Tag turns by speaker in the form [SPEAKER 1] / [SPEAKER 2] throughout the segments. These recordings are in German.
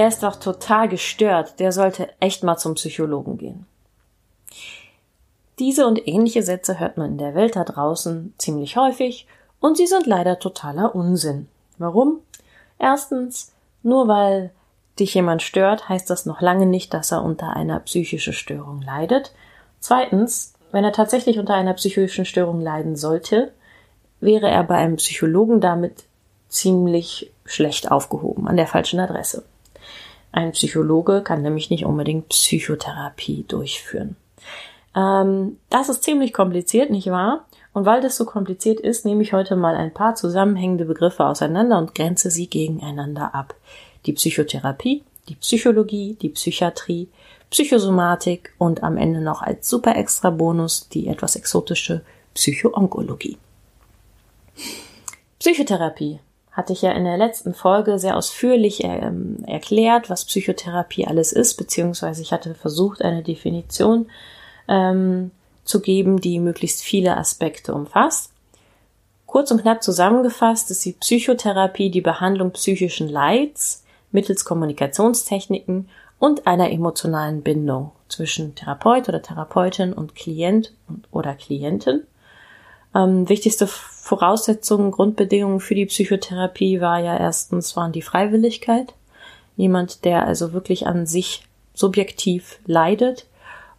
[SPEAKER 1] Der ist doch total gestört, der sollte echt mal zum Psychologen gehen. Diese und ähnliche Sätze hört man in der Welt da draußen ziemlich häufig und sie sind leider totaler Unsinn. Warum? Erstens, nur weil dich jemand stört, heißt das noch lange nicht, dass er unter einer psychischen Störung leidet. Zweitens, wenn er tatsächlich unter einer psychischen Störung leiden sollte, wäre er bei einem Psychologen damit ziemlich schlecht aufgehoben, an der falschen Adresse. Ein Psychologe kann nämlich nicht unbedingt Psychotherapie durchführen. Ähm, das ist ziemlich kompliziert, nicht wahr? Und weil das so kompliziert ist, nehme ich heute mal ein paar zusammenhängende Begriffe auseinander und grenze sie gegeneinander ab. Die Psychotherapie, die Psychologie, die Psychiatrie, Psychosomatik und am Ende noch als super extra Bonus die etwas exotische Psychoonkologie. Psychotherapie hatte ich ja in der letzten Folge sehr ausführlich ähm, erklärt, was Psychotherapie alles ist, beziehungsweise ich hatte versucht, eine Definition ähm, zu geben, die möglichst viele Aspekte umfasst. Kurz und knapp zusammengefasst ist die Psychotherapie die Behandlung psychischen Leids mittels Kommunikationstechniken und einer emotionalen Bindung zwischen Therapeut oder Therapeutin und Klient oder Klientin. Ähm, wichtigste Voraussetzungen, Grundbedingungen für die Psychotherapie war ja erstens waren die Freiwilligkeit. Jemand, der also wirklich an sich subjektiv leidet,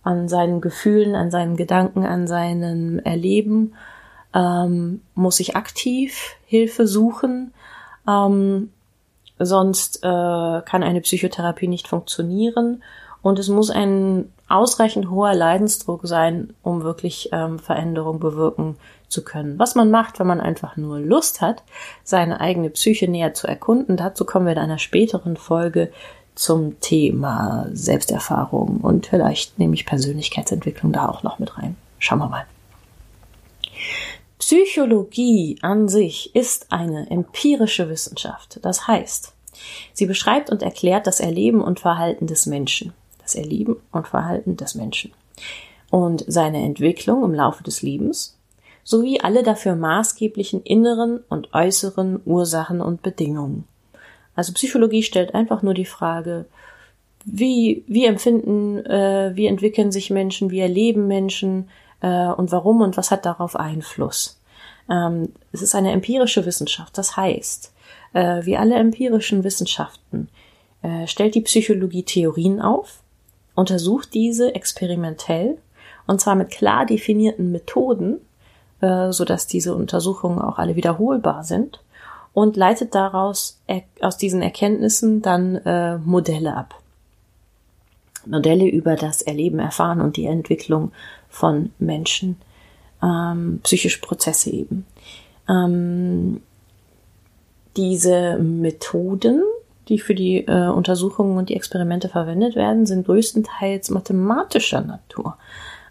[SPEAKER 1] an seinen Gefühlen, an seinen Gedanken, an seinem Erleben, ähm, muss sich aktiv Hilfe suchen. Ähm, sonst äh, kann eine Psychotherapie nicht funktionieren. Und es muss ein ausreichend hoher Leidensdruck sein, um wirklich ähm, Veränderung bewirken zu können. Was man macht, wenn man einfach nur Lust hat, seine eigene Psyche näher zu erkunden. Dazu kommen wir in einer späteren Folge zum Thema Selbsterfahrung und vielleicht nehme ich Persönlichkeitsentwicklung da auch noch mit rein. Schauen wir mal. Psychologie an sich ist eine empirische Wissenschaft. Das heißt, sie beschreibt und erklärt das Erleben und Verhalten des Menschen. Das Erleben und Verhalten des Menschen. Und seine Entwicklung im Laufe des Lebens sowie alle dafür maßgeblichen inneren und äußeren Ursachen und Bedingungen. Also Psychologie stellt einfach nur die Frage, wie, wie empfinden, äh, wie entwickeln sich Menschen, wie erleben Menschen äh, und warum und was hat darauf Einfluss. Ähm, es ist eine empirische Wissenschaft, das heißt, äh, wie alle empirischen Wissenschaften äh, stellt die Psychologie Theorien auf, untersucht diese experimentell und zwar mit klar definierten Methoden, äh, so dass diese Untersuchungen auch alle wiederholbar sind und leitet daraus aus diesen Erkenntnissen dann äh, Modelle ab. Modelle über das Erleben, Erfahren und die Entwicklung von Menschen, ähm, psychische Prozesse eben. Ähm, diese Methoden, die für die äh, Untersuchungen und die Experimente verwendet werden, sind größtenteils mathematischer Natur.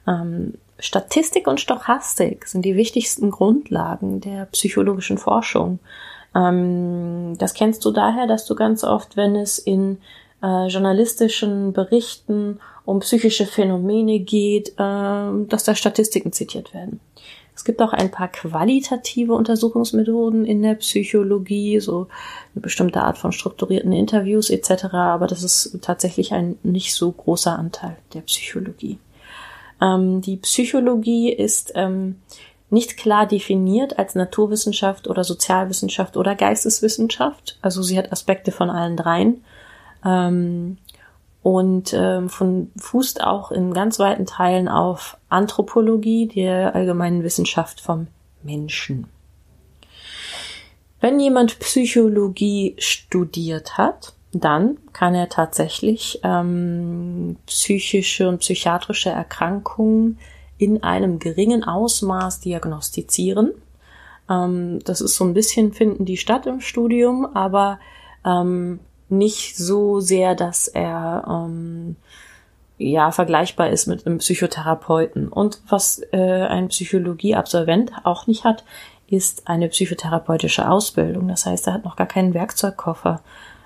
[SPEAKER 1] Ähm, Statistik und Stochastik sind die wichtigsten Grundlagen der psychologischen Forschung. Ähm, das kennst du daher, dass du ganz oft, wenn es in äh, journalistischen Berichten um psychische Phänomene geht, äh, dass da Statistiken zitiert werden. Es gibt auch ein paar qualitative Untersuchungsmethoden in der Psychologie, so eine bestimmte Art von strukturierten Interviews etc., aber das ist tatsächlich ein nicht so großer Anteil der Psychologie. Ähm, die Psychologie ist ähm, nicht klar definiert als Naturwissenschaft oder Sozialwissenschaft oder Geisteswissenschaft. Also sie hat Aspekte von allen dreien. Ähm, und ähm, von, fußt auch in ganz weiten Teilen auf Anthropologie, der allgemeinen Wissenschaft vom Menschen. Wenn jemand Psychologie studiert hat, dann kann er tatsächlich ähm, psychische und psychiatrische Erkrankungen in einem geringen Ausmaß diagnostizieren. Ähm, das ist so ein bisschen finden die statt im Studium, aber ähm, nicht so sehr, dass er ähm, ja vergleichbar ist mit einem Psychotherapeuten. Und was äh, ein Psychologieabsolvent auch nicht hat, ist eine psychotherapeutische Ausbildung. Das heißt, er hat noch gar keinen Werkzeugkoffer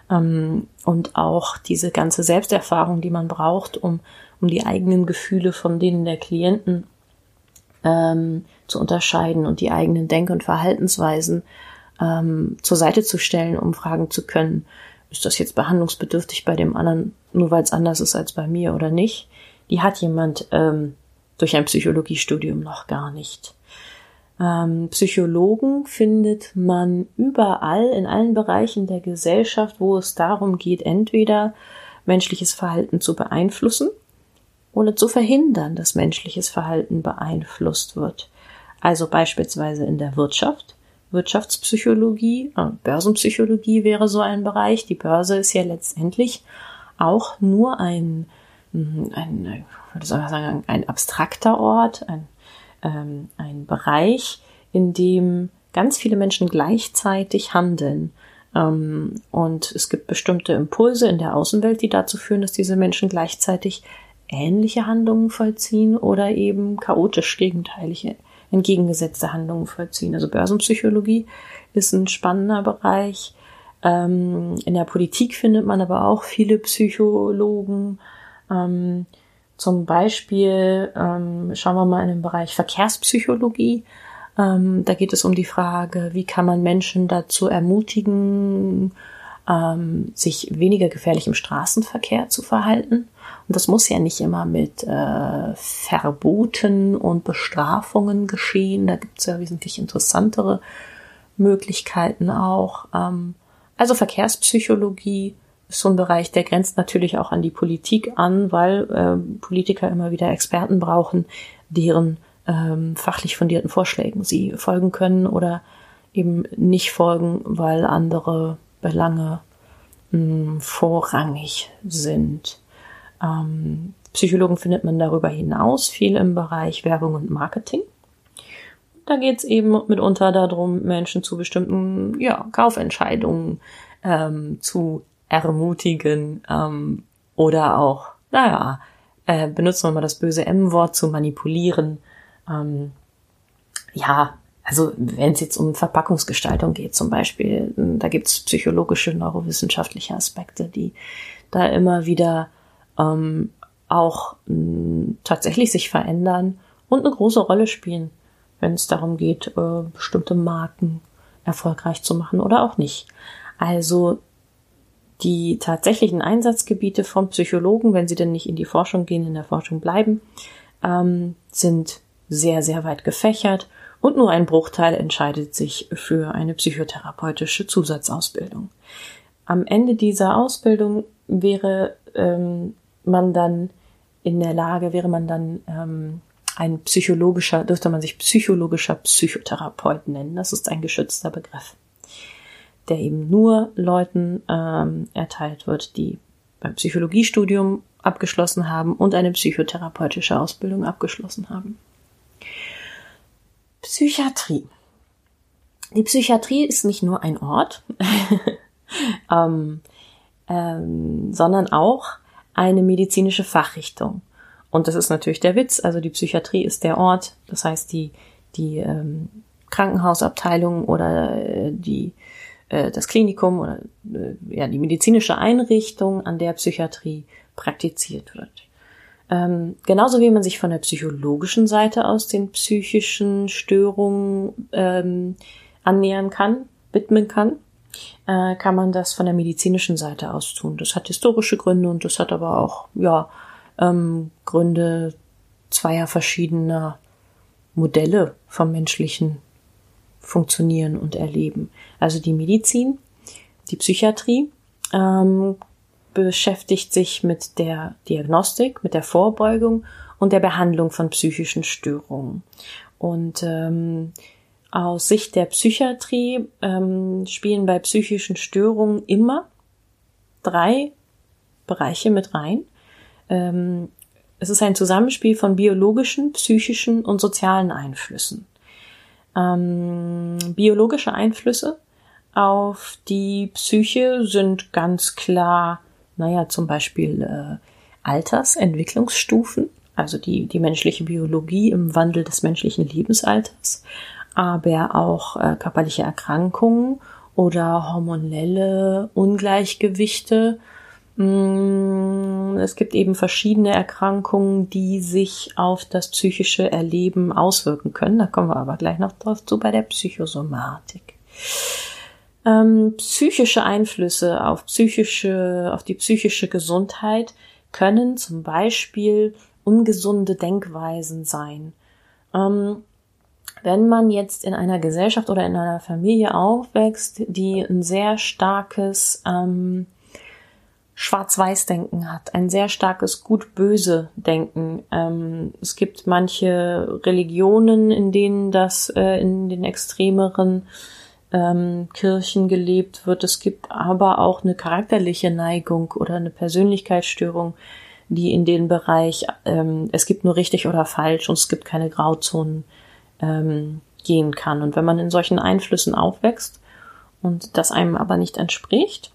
[SPEAKER 1] und auch diese ganze Selbsterfahrung, die man braucht, um, um die eigenen Gefühle von denen der Klienten ähm, zu unterscheiden und die eigenen Denk- und Verhaltensweisen ähm, zur Seite zu stellen, um fragen zu können, ist das jetzt behandlungsbedürftig bei dem anderen, nur weil es anders ist als bei mir oder nicht? Die hat jemand ähm, durch ein Psychologiestudium noch gar nicht. Ähm, Psychologen findet man überall in allen Bereichen der Gesellschaft, wo es darum geht, entweder menschliches Verhalten zu beeinflussen oder zu verhindern, dass menschliches Verhalten beeinflusst wird. Also beispielsweise in der Wirtschaft, Wirtschaftspsychologie, äh, Börsenpsychologie wäre so ein Bereich. Die Börse ist ja letztendlich auch nur ein, ein, ein, sagen, ein abstrakter Ort, ein ähm, ein Bereich, in dem ganz viele Menschen gleichzeitig handeln. Ähm, und es gibt bestimmte Impulse in der Außenwelt, die dazu führen, dass diese Menschen gleichzeitig ähnliche Handlungen vollziehen oder eben chaotisch gegenteilige, entgegengesetzte Handlungen vollziehen. Also Börsenpsychologie ist ein spannender Bereich. Ähm, in der Politik findet man aber auch viele Psychologen. Ähm, zum Beispiel ähm, schauen wir mal in den Bereich Verkehrspsychologie. Ähm, da geht es um die Frage, wie kann man Menschen dazu ermutigen, ähm, sich weniger gefährlich im Straßenverkehr zu verhalten. Und das muss ja nicht immer mit äh, Verboten und Bestrafungen geschehen. Da gibt es ja wesentlich interessantere Möglichkeiten auch. Ähm, also Verkehrspsychologie ist so ein Bereich, der grenzt natürlich auch an die Politik an, weil äh, Politiker immer wieder Experten brauchen, deren ähm, fachlich fundierten Vorschlägen sie folgen können oder eben nicht folgen, weil andere Belange mh, hm, vorrangig sind. Ähm, Psychologen findet man darüber hinaus viel im Bereich Werbung und Marketing. Da geht es eben mitunter darum, Menschen zu bestimmten ja, Kaufentscheidungen ähm, zu ermutigen ähm, oder auch, naja, äh, benutzen wir mal das böse M-Wort zu manipulieren. Ähm, ja, also wenn es jetzt um Verpackungsgestaltung geht zum Beispiel, da gibt es psychologische, neurowissenschaftliche Aspekte, die da immer wieder ähm, auch mh, tatsächlich sich verändern und eine große Rolle spielen, wenn es darum geht, äh, bestimmte Marken erfolgreich zu machen oder auch nicht. Also die tatsächlichen Einsatzgebiete von Psychologen, wenn sie denn nicht in die Forschung gehen, in der Forschung bleiben, ähm, sind sehr, sehr weit gefächert und nur ein Bruchteil entscheidet sich für eine psychotherapeutische Zusatzausbildung. Am Ende dieser Ausbildung wäre ähm, man dann in der Lage, wäre man dann ähm, ein psychologischer, dürfte man sich psychologischer Psychotherapeut nennen. Das ist ein geschützter Begriff der eben nur Leuten ähm, erteilt wird, die beim Psychologiestudium abgeschlossen haben und eine psychotherapeutische Ausbildung abgeschlossen haben. Psychiatrie. Die Psychiatrie ist nicht nur ein Ort, ähm, ähm, sondern auch eine medizinische Fachrichtung. Und das ist natürlich der Witz. Also die Psychiatrie ist der Ort, das heißt die, die ähm, Krankenhausabteilung oder äh, die äh, das Klinikum oder äh, ja, die medizinische Einrichtung, an der Psychiatrie praktiziert wird. Ähm, genauso wie man sich von der psychologischen Seite aus den psychischen Störungen ähm, annähern kann, widmen kann, äh, kann man das von der medizinischen Seite aus tun. Das hat historische Gründe und das hat aber auch ja ähm, Gründe zweier verschiedener Modelle vom menschlichen funktionieren und erleben. Also die Medizin, die Psychiatrie ähm, beschäftigt sich mit der Diagnostik, mit der Vorbeugung und der Behandlung von psychischen Störungen. Und ähm, aus Sicht der Psychiatrie ähm, spielen bei psychischen Störungen immer drei Bereiche mit rein. Ähm, es ist ein Zusammenspiel von biologischen, psychischen und sozialen Einflüssen. Ähm, biologische Einflüsse auf die Psyche sind ganz klar, naja, zum Beispiel äh, Altersentwicklungsstufen, also die, die menschliche Biologie im Wandel des menschlichen Lebensalters, aber auch äh, körperliche Erkrankungen oder hormonelle Ungleichgewichte. Mm, es gibt eben verschiedene Erkrankungen, die sich auf das psychische Erleben auswirken können. Da kommen wir aber gleich noch drauf zu bei der Psychosomatik. Ähm, psychische Einflüsse auf psychische, auf die psychische Gesundheit können zum Beispiel ungesunde Denkweisen sein. Ähm, wenn man jetzt in einer Gesellschaft oder in einer Familie aufwächst, die ein sehr starkes ähm, Schwarz-Weiß-Denken hat, ein sehr starkes Gut-Böse-Denken. Ähm, es gibt manche Religionen, in denen das äh, in den extremeren ähm, Kirchen gelebt wird. Es gibt aber auch eine charakterliche Neigung oder eine Persönlichkeitsstörung, die in den Bereich, ähm, es gibt nur richtig oder falsch und es gibt keine Grauzonen ähm, gehen kann. Und wenn man in solchen Einflüssen aufwächst und das einem aber nicht entspricht,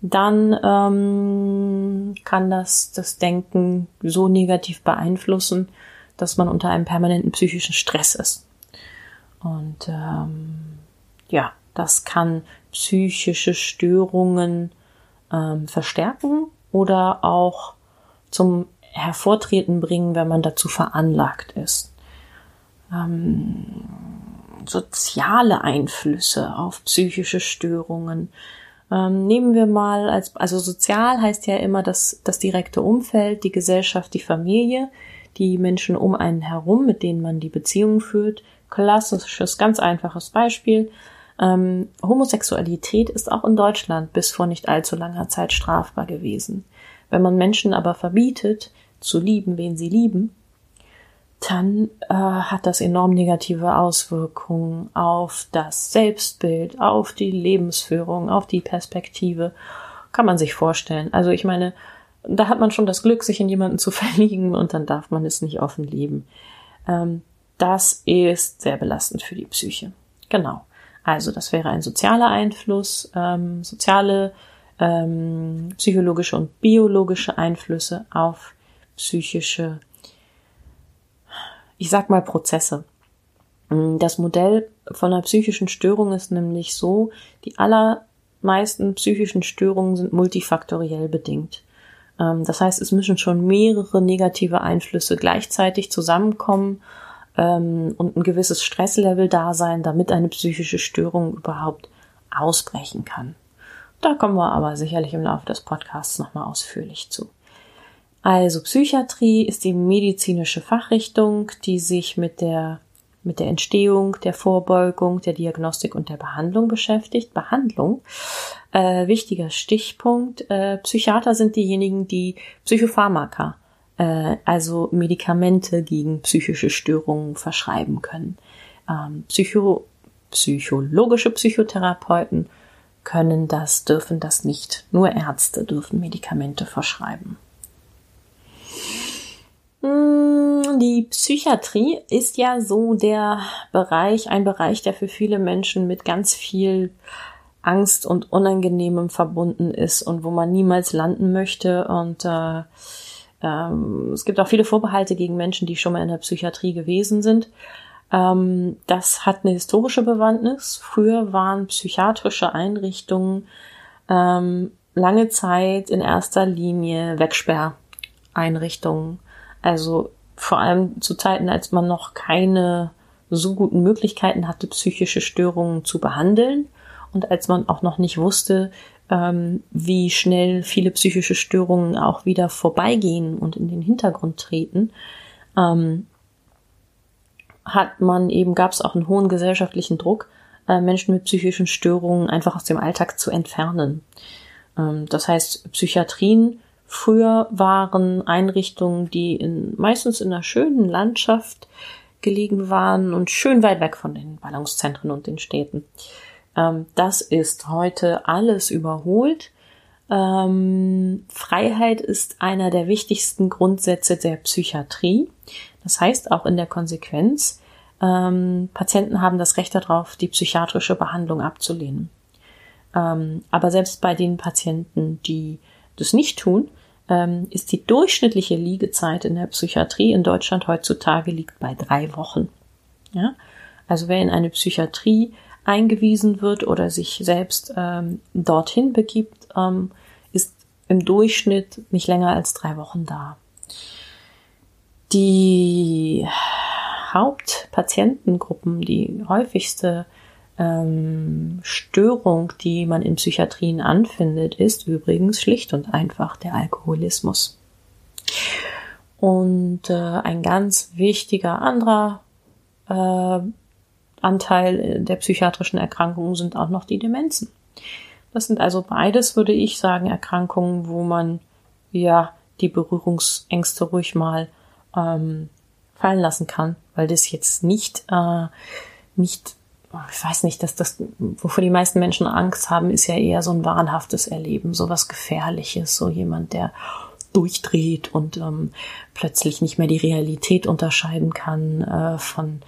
[SPEAKER 1] dann ähm, kann das das Denken so negativ beeinflussen, dass man unter einem permanenten psychischen Stress ist. Und ähm, ja, das kann psychische Störungen ähm, verstärken oder auch zum Hervortreten bringen, wenn man dazu veranlagt ist. Ähm, soziale Einflüsse auf psychische Störungen. Ähm, nehmen wir mal als, also sozial heißt ja immer das, das direkte Umfeld, die Gesellschaft, die Familie, die Menschen um einen herum, mit denen man die Beziehung führt. Klassisches, ganz einfaches Beispiel. Ähm, Homosexualität ist auch in Deutschland bis vor nicht allzu langer Zeit strafbar gewesen. Wenn man Menschen aber verbietet, zu lieben, wen sie lieben, dann äh, hat das enorm negative Auswirkungen auf das Selbstbild, auf die Lebensführung, auf die Perspektive. Kann man sich vorstellen. Also ich meine, da hat man schon das Glück, sich in jemanden zu verlieben und dann darf man es nicht offen leben. Ähm, das ist sehr belastend für die Psyche. Genau. Also das wäre ein sozialer Einfluss, ähm, soziale, ähm, psychologische und biologische Einflüsse auf psychische, ich sag mal Prozesse. Das Modell von einer psychischen Störung ist nämlich so, die allermeisten psychischen Störungen sind multifaktoriell bedingt. Ähm, das heißt, es müssen schon mehrere negative Einflüsse gleichzeitig zusammenkommen ähm, und ein gewisses Stresslevel da sein, damit eine psychische Störung überhaupt ausbrechen kann. Da kommen wir aber sicherlich im Laufe des Podcasts nochmal ausführlich zu. Also Psychiatrie ist die medizinische Fachrichtung, die sich mit der mit der Entstehung, der Vorbeugung, der Diagnostik und der Behandlung beschäftigt. Behandlung, äh, wichtiger Stichpunkt. Äh, Psychiater sind diejenigen, die Psychopharmaka äh, also Medikamente gegen psychische Störungen verschreiben können. Ähm, Psycho psychologische Psychotherapeuten können das, dürfen das nicht. Nur Ärzte dürfen Medikamente verschreiben. Hm, die Psychiatrie ist ja so der Bereich, ein Bereich, der für viele Menschen mit ganz viel Angst und Unangenehmem verbunden ist und wo man niemals landen möchte und äh, ähm, es gibt auch viele Vorbehalte gegen Menschen, die schon mal in der Psychiatrie gewesen sind. Ähm, das hat eine historische Bewandtnis. Früher waren psychiatrische Einrichtungen ähm, lange Zeit in erster Linie Wegsperreinrichtungen. Also vor allem zu Zeiten, als man noch keine so guten Möglichkeiten hatte, psychische Störungen zu behandeln und als man auch noch nicht wusste, ähm, wie schnell viele psychische Störungen auch wieder vorbeigehen und in den Hintergrund treten, ähm, hat man eben, gab es auch einen hohen gesellschaftlichen Druck, äh, Menschen mit psychischen Störungen einfach aus dem Alltag zu entfernen. Ähm, das heißt, Psychiatrien früher waren Einrichtungen, die in, meistens in einer schönen Landschaft gelegen waren und schön weit weg von den Ballungszentren und den Städten. Ähm, das ist heute alles überholt. Ähm, Freiheit ist einer der wichtigsten Grundsätze der Psychiatrie. Das heißt auch in der Konsequenz, ähm, Patienten haben das Recht darauf, die psychiatrische Behandlung abzulehnen. Ähm, aber selbst bei den Patienten, die das nicht tun, ähm, ist die durchschnittliche Liegezeit in der Psychiatrie in Deutschland heutzutage liegt bei drei Wochen. Ja? Also wer in eine Psychiatrie eingewiesen wird oder sich selbst ähm, dorthin begibt, ähm, ist im Durchschnitt nicht länger als drei Wochen da. Die Hauptpatientengruppen, die häufigste ähm, Störung, die man in Psychiatrien anfindet, ist übrigens schlicht und einfach der Alkoholismus. Und äh, ein ganz wichtiger anderer äh, Anteil der psychiatrischen Erkrankungen sind auch noch die Demenzen. Das sind also beides, würde ich sagen, Erkrankungen, wo man ja die Berührungsängste ruhig mal ähm, fallen lassen kann, weil das jetzt nicht, äh, nicht, ich weiß nicht, dass das, wovor die meisten Menschen Angst haben, ist ja eher so ein wahnhaftes Erleben, so was Gefährliches, so jemand, der durchdreht und ähm, plötzlich nicht mehr die Realität unterscheiden kann äh, von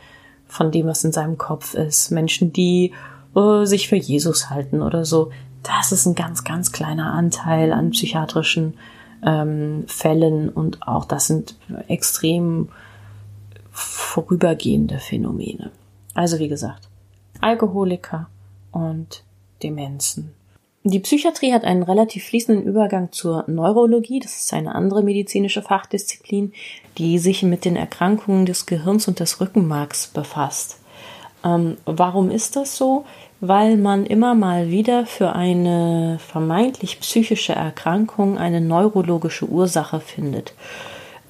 [SPEAKER 1] von dem, was in seinem Kopf ist. Menschen, die äh, sich für Jesus halten oder so. Das ist ein ganz, ganz kleiner Anteil an psychiatrischen ähm, Fällen und auch das sind extrem vorübergehende Phänomene. Also wie gesagt, Alkoholiker und Demenzen. Die Psychiatrie hat einen relativ fließenden Übergang zur Neurologie. Das ist eine andere medizinische Fachdisziplin, die sich mit den Erkrankungen des Gehirns und des Rückenmarks befasst. Ähm, warum ist das so? Weil man immer mal wieder für eine vermeintlich psychische Erkrankung eine neurologische Ursache findet.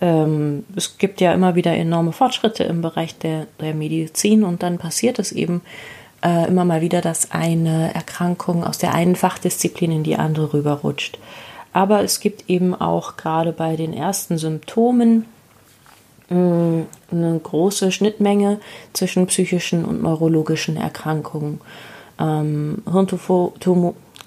[SPEAKER 1] Ähm, es gibt ja immer wieder enorme Fortschritte im Bereich der, der Medizin und dann passiert es eben, äh, immer mal wieder, dass eine Erkrankung aus der einen Fachdisziplin in die andere rüberrutscht. Aber es gibt eben auch gerade bei den ersten Symptomen mh, mm, eine große Schnittmenge zwischen psychischen und neurologischen Erkrankungen. Ähm,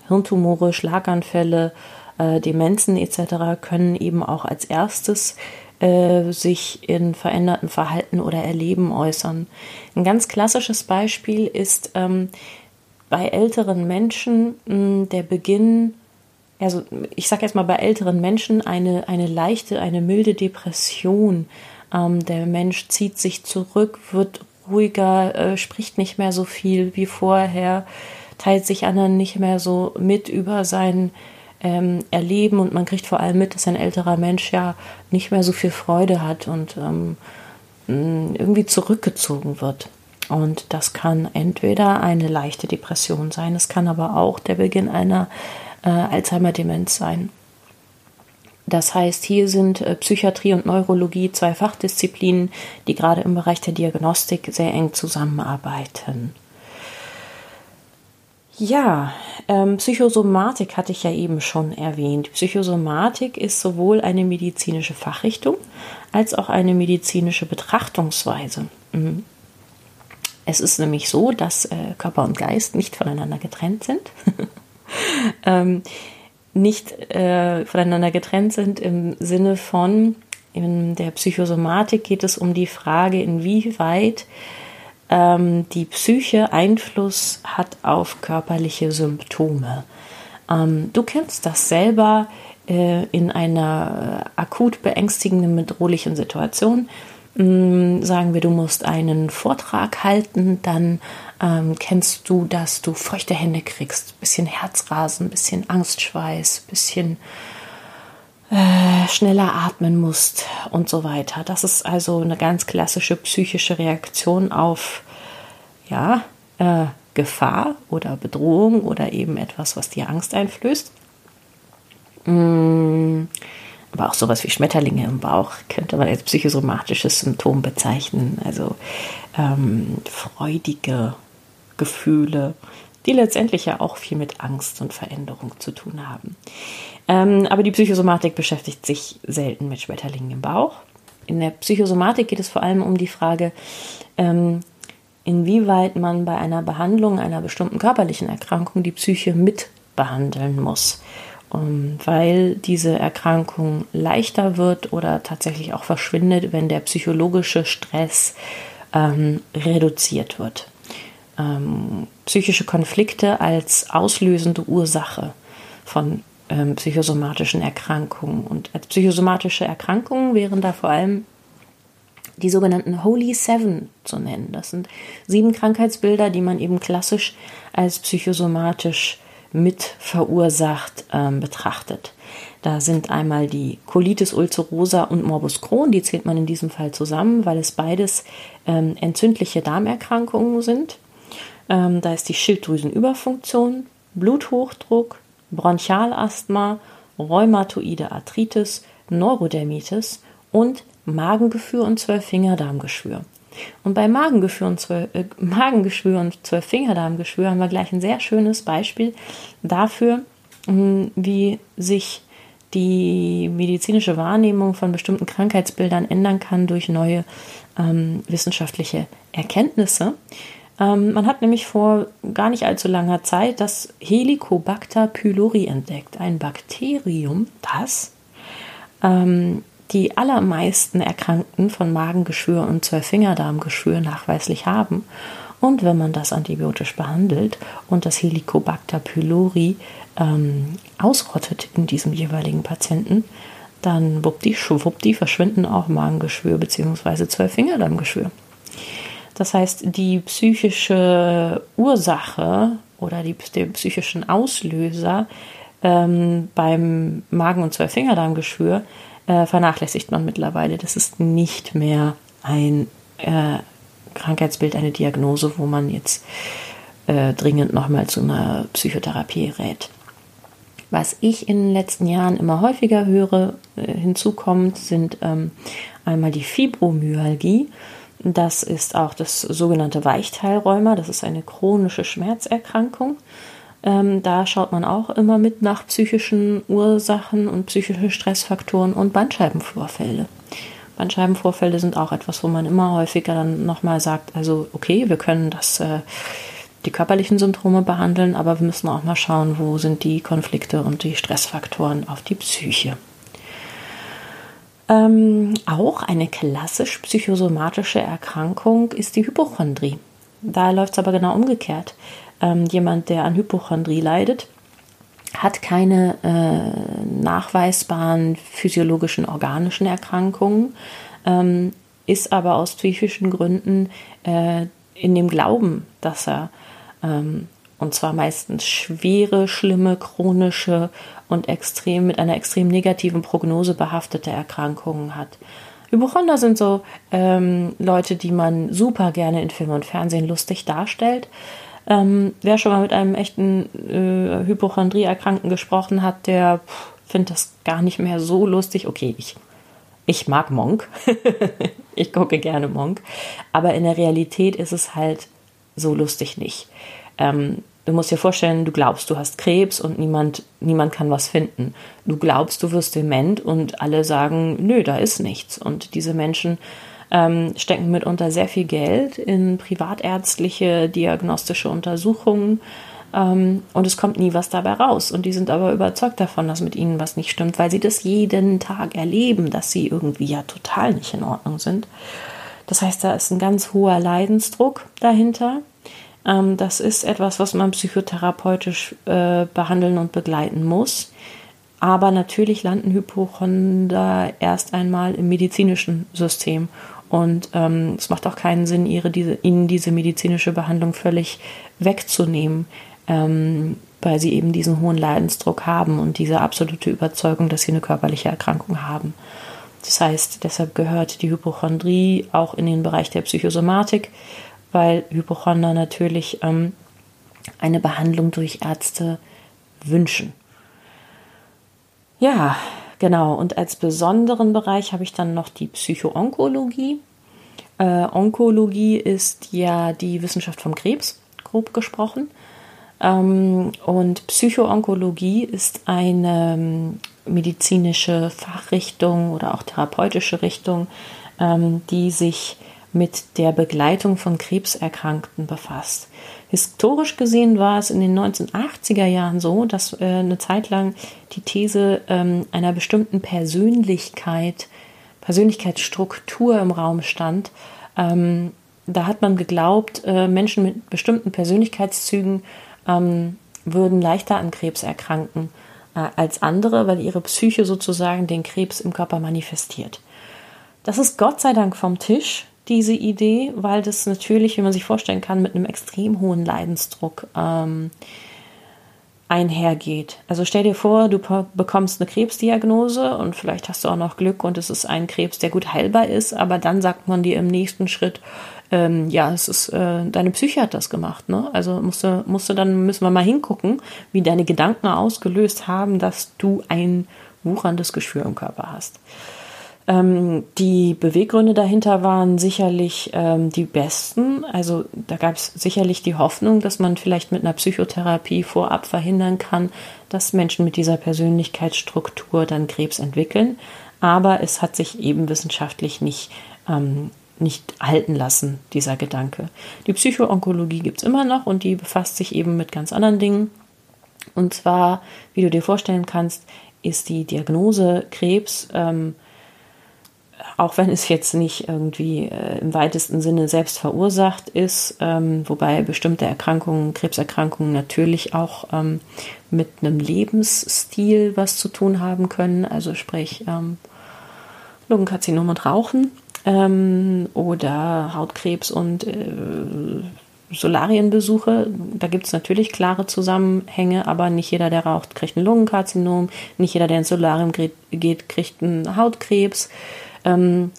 [SPEAKER 1] Hirntumore, Schlaganfälle, äh, Demenzen etc. können eben auch als erstes äh, sich in veränderten Verhalten oder Erleben äußern. Ein ganz klassisches Beispiel ist ähm, bei älteren Menschen mh, der Beginn, also ich sage jetzt mal bei älteren Menschen eine, eine leichte, eine milde Depression. Ähm, der Mensch zieht sich zurück, wird ruhiger, äh, spricht nicht mehr so viel wie vorher, teilt sich anderen nicht mehr so mit über sein ähm, erleben und man kriegt vor allem mit, dass ein älterer Mensch ja nicht mehr so viel Freude hat und ähm, irgendwie zurückgezogen wird. Und das kann entweder eine leichte Depression sein, es kann aber auch der Beginn einer äh, Alzheimer-Demenz sein. Das heißt, hier sind äh, Psychiatrie und Neurologie zwei Fachdisziplinen, die gerade im Bereich der Diagnostik sehr eng zusammenarbeiten. Ja, ähm, Psychosomatik hatte ich ja eben schon erwähnt. Psychosomatik ist sowohl eine medizinische Fachrichtung als auch eine medizinische Betrachtungsweise. Mhm. Es ist nämlich so, dass äh, Körper und Geist nicht voneinander getrennt sind. ähm, nicht äh, voneinander getrennt sind im Sinne von, in der Psychosomatik geht es um die Frage, inwieweit ähm, die Psyche Einfluss hat auf körperliche Symptome. Ähm, du kennst das selber äh, in einer akut beängstigenden, bedrohlichen Situation. Ähm, sagen wir, du musst einen Vortrag halten, dann ähm, kennst du, dass du feuchte Hände kriegst, bisschen Herzrasen, bisschen Angstschweiß, bisschen äh, schneller atmen musst und so weiter. Das ist also eine ganz klassische psychische Reaktion auf ja, äh, Gefahr oder Bedrohung oder eben etwas, was dir Angst einflößt. Mm, aber auch sowas wie Schmetterlinge im Bauch könnte man als psychosomatisches Symptom bezeichnen. Also ähm, freudige Gefühle, die letztendlich ja auch viel mit Angst und Veränderung zu tun haben. Ähm, aber die Psychosomatik beschäftigt sich selten mit Schmetterlingen im Bauch. In der Psychosomatik geht es vor allem um die Frage, ähm, inwieweit man bei einer Behandlung einer bestimmten körperlichen Erkrankung die Psyche mit behandeln muss. Um, weil diese Erkrankung leichter wird oder tatsächlich auch verschwindet, wenn der psychologische Stress ähm, reduziert wird. ähm, psychische Konflikte als auslösende Ursache von ähm, psychosomatischen Erkrankungen. Und als psychosomatische Erkrankungen wären da vor allem die sogenannten Holy Seven zu nennen. Das sind sieben Krankheitsbilder, die man eben klassisch als psychosomatisch mit verursacht ähm, betrachtet. Da sind einmal die Colitis ulcerosa und Morbus Crohn, die zählt man in diesem Fall zusammen, weil es beides ähm, entzündliche Darmerkrankungen sind. Ähm, da ist die Schilddrüsenüberfunktion, Bluthochdruck, Bronchialasthma, rheumatoide Arthritis, Neurodermitis und Magengeschwür und Zwölffingerdarmgeschwür. Und bei Magengeschwür und, Zwölf, äh, Magengeschwür und Zwölffingerdarmgeschwür haben wir gleich ein sehr schönes Beispiel dafür, hm, wie sich die medizinische Wahrnehmung von bestimmten Krankheitsbildern ändern kann durch neue ähm, wissenschaftliche Erkenntnisse. Ähm, man hat nämlich vor gar nicht allzu langer Zeit das Helicobacter pylori entdeckt, ein Bakterium, das ähm, die allermeisten Erkrankten von Magengeschwür und Zwölffingerdarmgeschwür nachweislich haben. Und wenn man das antibiotisch behandelt und das Helicobacter pylori ähm, ausrottet in diesem jeweiligen Patienten, dann wuppdi, verschwinden auch Magengeschwür bzw. Zwölffingerdarmgeschwür. Das heißt, die psychische Ursache oder die, den psychischen Auslöser ähm, beim Magen- und Zwölffingerdarmgeschwür äh, vernachlässigt man mittlerweile. Das ist nicht mehr ein äh, Krankheitsbild, eine Diagnose, wo man jetzt äh, dringend nochmal zu einer Psychotherapie rät. Was ich in den letzten Jahren immer häufiger höre, äh, hinzukommt, sind ähm, einmal die Fibromyalgie. Das ist auch das sogenannte Weichteilrheuma. Das ist eine chronische Schmerzerkrankung. Ähm, da schaut man auch immer mit nach psychischen Ursachen und psychische Stressfaktoren und Bandscheibenvorfälle. Bandscheibenvorfälle sind auch etwas, wo man immer häufiger dann nochmal sagt, also okay, wir können das, äh, die körperlichen Symptome behandeln, aber wir müssen auch mal schauen, wo sind die Konflikte und die Stressfaktoren auf die Psyche. Ähm, auch eine klassisch psychosomatische Erkrankung ist die Hypochondrie. Da läuft es aber genau umgekehrt. Ähm, jemand, der an Hypochondrie leidet, hat keine äh, nachweisbaren physiologischen organischen Erkrankungen, ähm, ist aber aus psychischen Gründen äh, in dem Glauben, dass er ähm, und zwar meistens schwere, schlimme, chronische und extrem mit einer extrem negativen Prognose behaftete Erkrankungen hat. Hypochonder sind so ähm, Leute, die man super gerne in Film und Fernsehen lustig darstellt. Ähm, wer schon mal mit einem echten äh, Hypochondrie-Erkrankten gesprochen hat, der findet das gar nicht mehr so lustig. Okay, ich, ich mag Monk. ich gucke gerne Monk. Aber in der Realität ist es halt so lustig nicht. Ähm, Du musst dir vorstellen, du glaubst, du hast Krebs und niemand, niemand kann was finden. Du glaubst, du wirst dement und alle sagen, nö, da ist nichts. Und diese Menschen ähm, stecken mitunter sehr viel Geld in privatärztliche diagnostische Untersuchungen ähm, und es kommt nie was dabei raus. Und die sind aber überzeugt davon, dass mit ihnen was nicht stimmt, weil sie das jeden Tag erleben, dass sie irgendwie ja total nicht in Ordnung sind. Das heißt, da ist ein ganz hoher Leidensdruck dahinter. Ähm, das ist etwas, was man psychotherapeutisch äh, behandeln und begleiten muss. Aber natürlich landen Hypochonder erst einmal im medizinischen System. Und ähm, es macht auch keinen Sinn, ihre, diese, ihnen diese medizinische Behandlung völlig wegzunehmen, ähm, weil sie eben diesen hohen Leidensdruck haben und diese absolute Überzeugung, dass sie eine körperliche Erkrankung haben. Das heißt, deshalb gehört die Hypochondrie auch in den Bereich der Psychosomatik weil Hypochonder natürlich ähm, eine Behandlung durch Ärzte wünschen. Ja, genau. Und als besonderen Bereich habe ich dann noch die Psychoonkologie. Äh, Onkologie ist ja die Wissenschaft vom Krebs, grob gesprochen. Ähm, und Psychoonkologie ist eine ähm, medizinische Fachrichtung oder auch therapeutische Richtung, ähm, die sich mit der Begleitung von Krebserkrankten befasst. Historisch gesehen war es in den 1980er Jahren so, dass äh, eine Zeit lang die These ähm, einer bestimmten Persönlichkeit, Persönlichkeitsstruktur im Raum stand, ähm, da hat man geglaubt, äh, Menschen mit bestimmten Persönlichkeitszügen ähm, würden leichter an Krebs erkranken äh, als andere, weil ihre Psyche sozusagen den Krebs im Körper manifestiert. Das ist Gott sei Dank vom Tisch, diese Idee, weil das natürlich, wie man sich vorstellen kann, mit einem extrem hohen Leidensdruck ähm, einhergeht. Also stell dir vor, du bekommst eine Krebsdiagnose und vielleicht hast du auch noch Glück und es ist ein Krebs, der gut heilbar ist, aber dann sagt man dir im nächsten Schritt, ähm, ja, es ist, äh, deine Psyche hat das gemacht, ne? Also musste, musste dann, müssen wir mal hingucken, wie deine Gedanken ausgelöst haben, dass du ein wucherndes Geschwür im Körper hast. Ähm, die Beweggründe dahinter waren sicherlich ähm, die besten. Also da gab es sicherlich die Hoffnung, dass man vielleicht mit einer Psychotherapie vorab verhindern kann, dass Menschen mit dieser Persönlichkeitsstruktur dann Krebs entwickeln. Aber es hat sich eben wissenschaftlich nicht, ähm, nicht halten lassen, dieser Gedanke. Die Psychoonkologie gibt es immer noch und die befasst sich eben mit ganz anderen Dingen. Und zwar, wie du dir vorstellen kannst, ist die Diagnose Krebs ähm, auch wenn es jetzt nicht irgendwie äh, im weitesten Sinne selbst verursacht ist, ähm, wobei bestimmte Erkrankungen, Krebserkrankungen natürlich auch ähm, mit einem Lebensstil was zu tun haben können, also sprich ähm, Lungenkarzinom und Rauchen ähm, oder Hautkrebs und äh, Solarienbesuche. Da gibt es natürlich klare Zusammenhänge, aber nicht jeder, der raucht, kriegt ein Lungenkarzinom, nicht jeder, der ins Solarium geht, kriegt einen Hautkrebs. Ähm,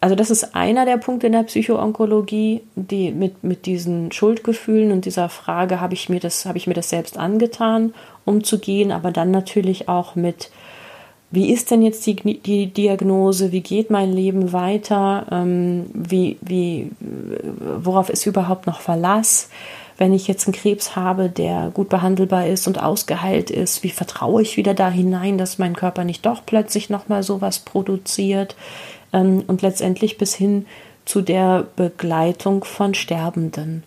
[SPEAKER 1] also das ist einer der Punkte in der Psychoonkologie, die mit, mit diesen Schuldgefühlen und dieser Frage, habe ich mir das, ich mir das selbst angetan, umzugehen, aber dann natürlich auch mit, wie ist denn jetzt die, die Diagnose, wie geht mein Leben weiter, ähm, wie, wie, worauf ist überhaupt noch Verlass? Wenn ich jetzt einen Krebs habe, der gut behandelbar ist und ausgeheilt ist, wie vertraue ich wieder da hinein, dass mein Körper nicht doch plötzlich nochmal sowas produziert ähm, und letztendlich bis hin zu der Begleitung von Sterbenden.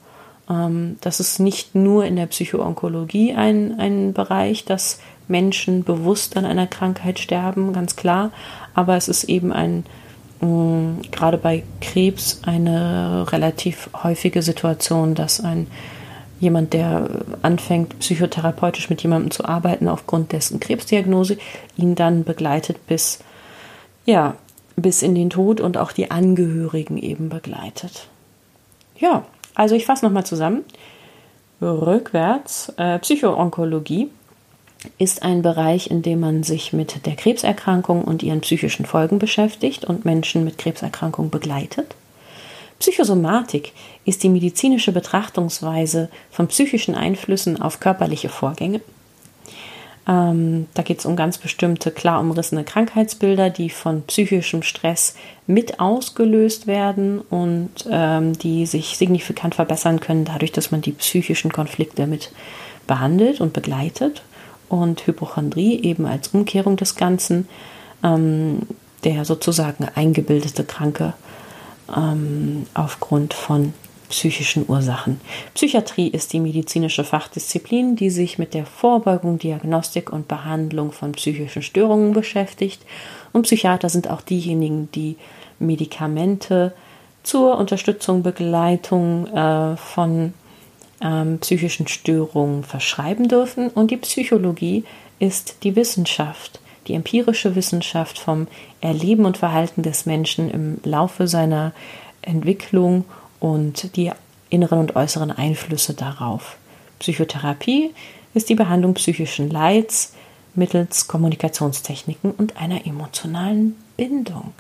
[SPEAKER 1] Ähm, das ist nicht nur in der Psychoonkologie ein, ein Bereich, dass Menschen bewusst an einer Krankheit sterben, ganz klar, aber es ist eben ein mm, gerade bei Krebs eine relativ häufige Situation, dass ein jemand, der anfängt, psychotherapeutisch mit jemandem zu arbeiten aufgrund dessen Krebsdiagnose, ihn dann begleitet bis, ja, bis in den Tod und auch die Angehörigen eben begleitet. Ja, also ich fasse nochmal zusammen. Rückwärts, äh, Psychoonkologie ist ein Bereich, in dem man sich mit der Krebserkrankung und ihren psychischen Folgen beschäftigt und Menschen mit Krebserkrankung begleitet. Psychosomatik ist die medizinische Betrachtungsweise von psychischen Einflüssen auf körperliche Vorgänge. Ähm, da geht es um ganz bestimmte klar umrissene Krankheitsbilder, die von psychischem Stress mit ausgelöst werden und ähm, die sich signifikant verbessern können, dadurch, dass man die psychischen Konflikte mit behandelt und begleitet. Und Hypochondrie eben als Umkehrung des Ganzen, ähm, der sozusagen eingebildete Kranke ähm, aufgrund von psychischen Ursachen. Psychiatrie ist die medizinische Fachdisziplin, die sich mit der Vorbeugung, Diagnostik und Behandlung von psychischen Störungen beschäftigt. Und Psychiater sind auch diejenigen, die Medikamente zur Unterstützung, Begleitung äh, von ähm, psychischen Störungen verschreiben dürfen. Und die Psychologie ist die Wissenschaft, die empirische Wissenschaft vom Erleben und Verhalten des Menschen im Laufe seiner Entwicklung und die inneren und äußeren Einflüsse darauf. Psychotherapie ist die Behandlung psychischen Leids mittels Kommunikationstechniken und einer emotionalen Bindung.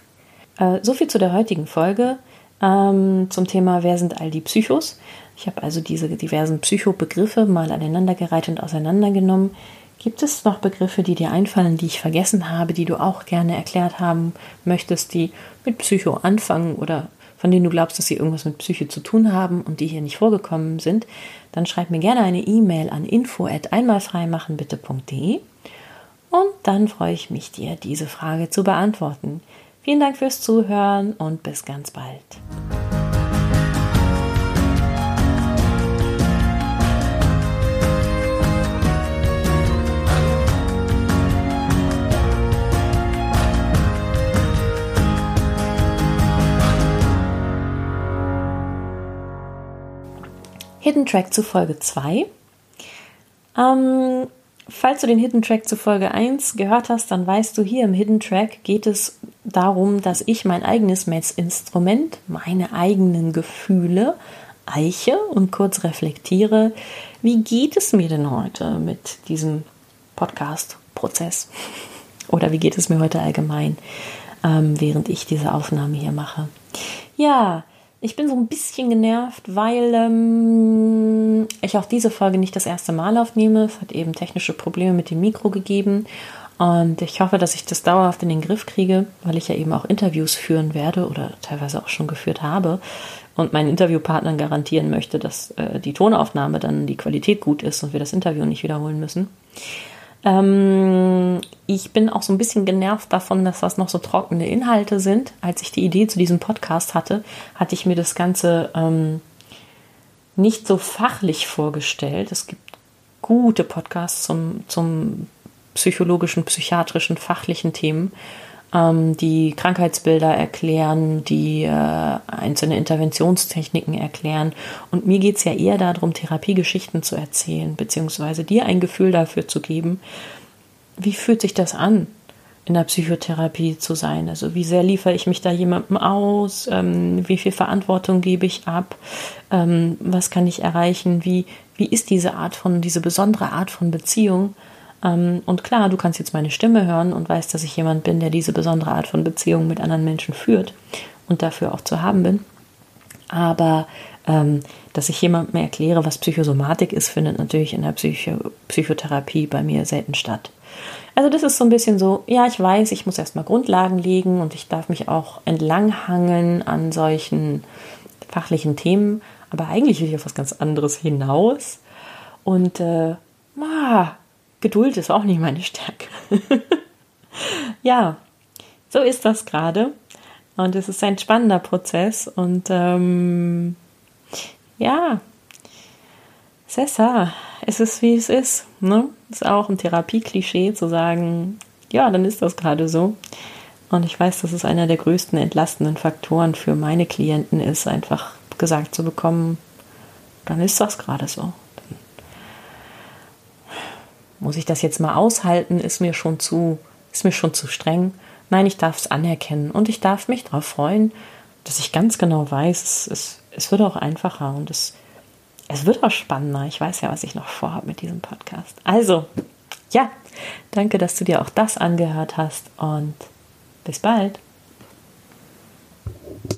[SPEAKER 1] Äh, so viel zu der heutigen Folge ähm, zum Thema Wer sind all die Psychos? Ich habe also diese diversen Psychobegriffe mal aneinandergereiht und auseinandergenommen. Gibt es noch Begriffe, die dir einfallen, die ich vergessen habe, die du auch gerne erklärt haben möchtest, die mit Psycho anfangen oder von denen du glaubst, dass sie irgendwas mit Psyche zu tun haben und die hier nicht vorgekommen sind, dann schreib mir gerne eine E-Mail an info@einmalfreimachenbitte.de und dann freue ich mich, dir diese Frage zu beantworten. Vielen Dank fürs Zuhören und bis ganz bald. Hidden Track zu Folge 2. Ähm, falls du den Hidden Track zu Folge 1 gehört hast, dann weißt du, hier im Hidden Track geht es darum, dass ich mein eigenes Messinstrument, meine eigenen Gefühle eiche und kurz reflektiere, wie geht es mir denn heute mit diesem Podcast-Prozess? Oder wie geht es mir heute allgemein, ähm, während ich diese Aufnahme hier mache? Ja, ich bin so ein bisschen genervt, weil ähm, ich auch diese Folge nicht das erste Mal aufnehme. Es hat eben technische Probleme mit dem Mikro gegeben. Und ich hoffe, dass ich das dauerhaft in den Griff kriege, weil ich ja eben auch Interviews führen werde oder teilweise auch schon geführt habe und meinen Interviewpartnern garantieren möchte, dass äh, die Tonaufnahme dann die Qualität gut ist und wir das Interview nicht wiederholen müssen. Ähm, ich bin auch so ein bisschen genervt davon, dass das noch so trockene Inhalte sind. Als ich die Idee zu diesem Podcast hatte, hatte ich mir das Ganze ähm, nicht so fachlich vorgestellt. Es gibt gute Podcasts zum, zum psychologischen, psychiatrischen, fachlichen Themen, die Krankheitsbilder erklären, die äh, einzelne Interventionstechniken erklären. Und mir geht es ja eher darum, Therapiegeschichten zu erzählen, beziehungsweise dir ein Gefühl dafür zu geben, wie fühlt sich das an, in der Psychotherapie zu sein? Also wie sehr liefere ich mich da jemandem aus? Ähm, wie viel Verantwortung gebe ich ab? Ähm, was kann ich erreichen? Wie, wie ist diese Art von, diese besondere Art von Beziehung? Ähm, und klar, du kannst jetzt meine Stimme hören und weißt, dass ich jemand bin, der diese besondere Art von Beziehung mit anderen Menschen führt und dafür auch zu haben bin. Aber ähm, dass ich jemandem erkläre, was Psychosomatik ist, findet natürlich in der Psycho Psychotherapie bei mir selten statt. Also das ist so ein bisschen so, ja, ich weiß, ich muss erstmal Grundlagen legen und ich darf mich auch entlanghangeln an solchen fachlichen Themen, aber eigentlich will ich auf was ganz anderes hinaus. Und äh, ah, Geduld ist auch nicht meine Stärke. ja, so ist das gerade. Und es ist ein spannender Prozess. Und ähm, ja, Sessa, es ist wie es ist. Ne? Ist auch ein Therapieklischee zu sagen, ja, dann ist das gerade so. Und ich weiß, dass es einer der größten entlastenden Faktoren für meine Klienten ist, einfach gesagt zu bekommen, dann ist das gerade so. Muss ich das jetzt mal aushalten? Ist mir schon zu, ist mir schon zu streng? Nein, ich darf es anerkennen und ich darf mich darauf freuen, dass ich ganz genau weiß, es, es, es wird auch einfacher und es, es wird auch spannender. Ich weiß ja, was ich noch vorhabe mit diesem Podcast. Also, ja, danke, dass du dir auch das angehört hast und bis bald.